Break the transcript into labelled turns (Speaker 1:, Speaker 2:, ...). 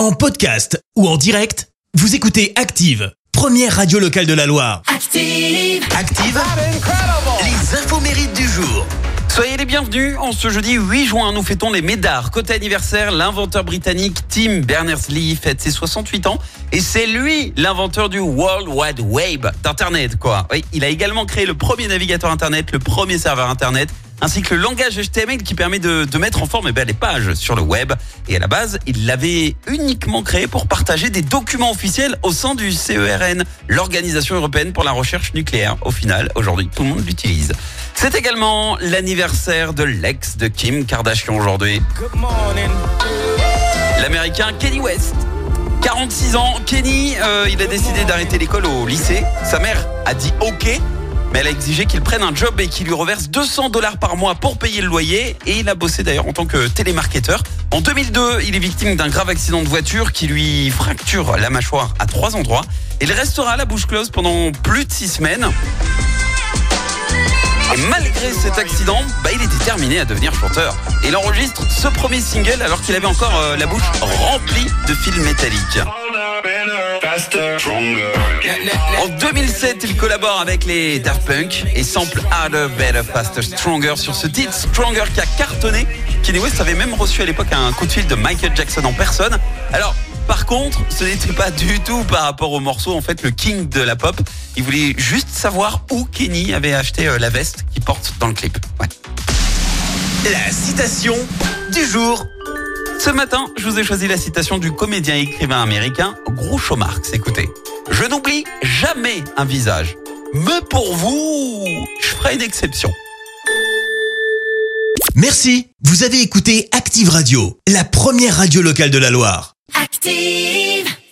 Speaker 1: En podcast ou en direct, vous écoutez Active, première radio locale de la Loire.
Speaker 2: Active.
Speaker 1: Active, les infos mérites du jour.
Speaker 3: Soyez les bienvenus. En ce jeudi 8 juin, nous fêtons les Médards. Côté anniversaire, l'inventeur britannique Tim Berners-Lee fête ses 68 ans. Et c'est lui l'inventeur du World Wide Web, d'Internet, quoi. Oui, il a également créé le premier navigateur Internet, le premier serveur Internet, ainsi que le langage HTML qui permet de, de mettre en forme eh ben, les pages sur le web. Et à la base, il l'avait uniquement créé pour partager des documents officiels au sein du CERN, l'Organisation européenne pour la recherche nucléaire. Au final, aujourd'hui, tout le monde l'utilise. C'est également l'anniversaire de l'ex de Kim Kardashian aujourd'hui. L'américain Kenny West. 46 ans, Kenny, euh, il a décidé d'arrêter l'école au lycée. Sa mère a dit OK, mais elle a exigé qu'il prenne un job et qu'il lui reverse 200 dollars par mois pour payer le loyer. Et il a bossé d'ailleurs en tant que télémarketeur. En 2002, il est victime d'un grave accident de voiture qui lui fracture la mâchoire à trois endroits. Il restera la bouche close pendant plus de six semaines. Et malgré cet accident, bah, il est déterminé à devenir chanteur. Et il enregistre ce premier single alors qu'il avait encore euh, la bouche remplie de fils métalliques. En 2007, il collabore avec les Daft Punk et sample Harder, Better, Faster, Stronger sur ce titre Stronger qui a cartonné. Kanye West avait même reçu à l'époque un coup de fil de Michael Jackson en personne. Alors, par contre, ce n'était pas du tout par rapport au morceau, en fait, le king de la pop. Il voulait juste savoir où Kenny avait acheté euh, la veste qu'il porte dans le clip.
Speaker 1: La citation du jour.
Speaker 3: Ce matin, je vous ai choisi la citation du comédien et écrivain américain Groucho Marx. Écoutez, je n'oublie jamais un visage. Mais pour vous, je ferai une exception.
Speaker 1: Merci, vous avez écouté Active Radio, la première radio locale de la Loire.
Speaker 2: Active.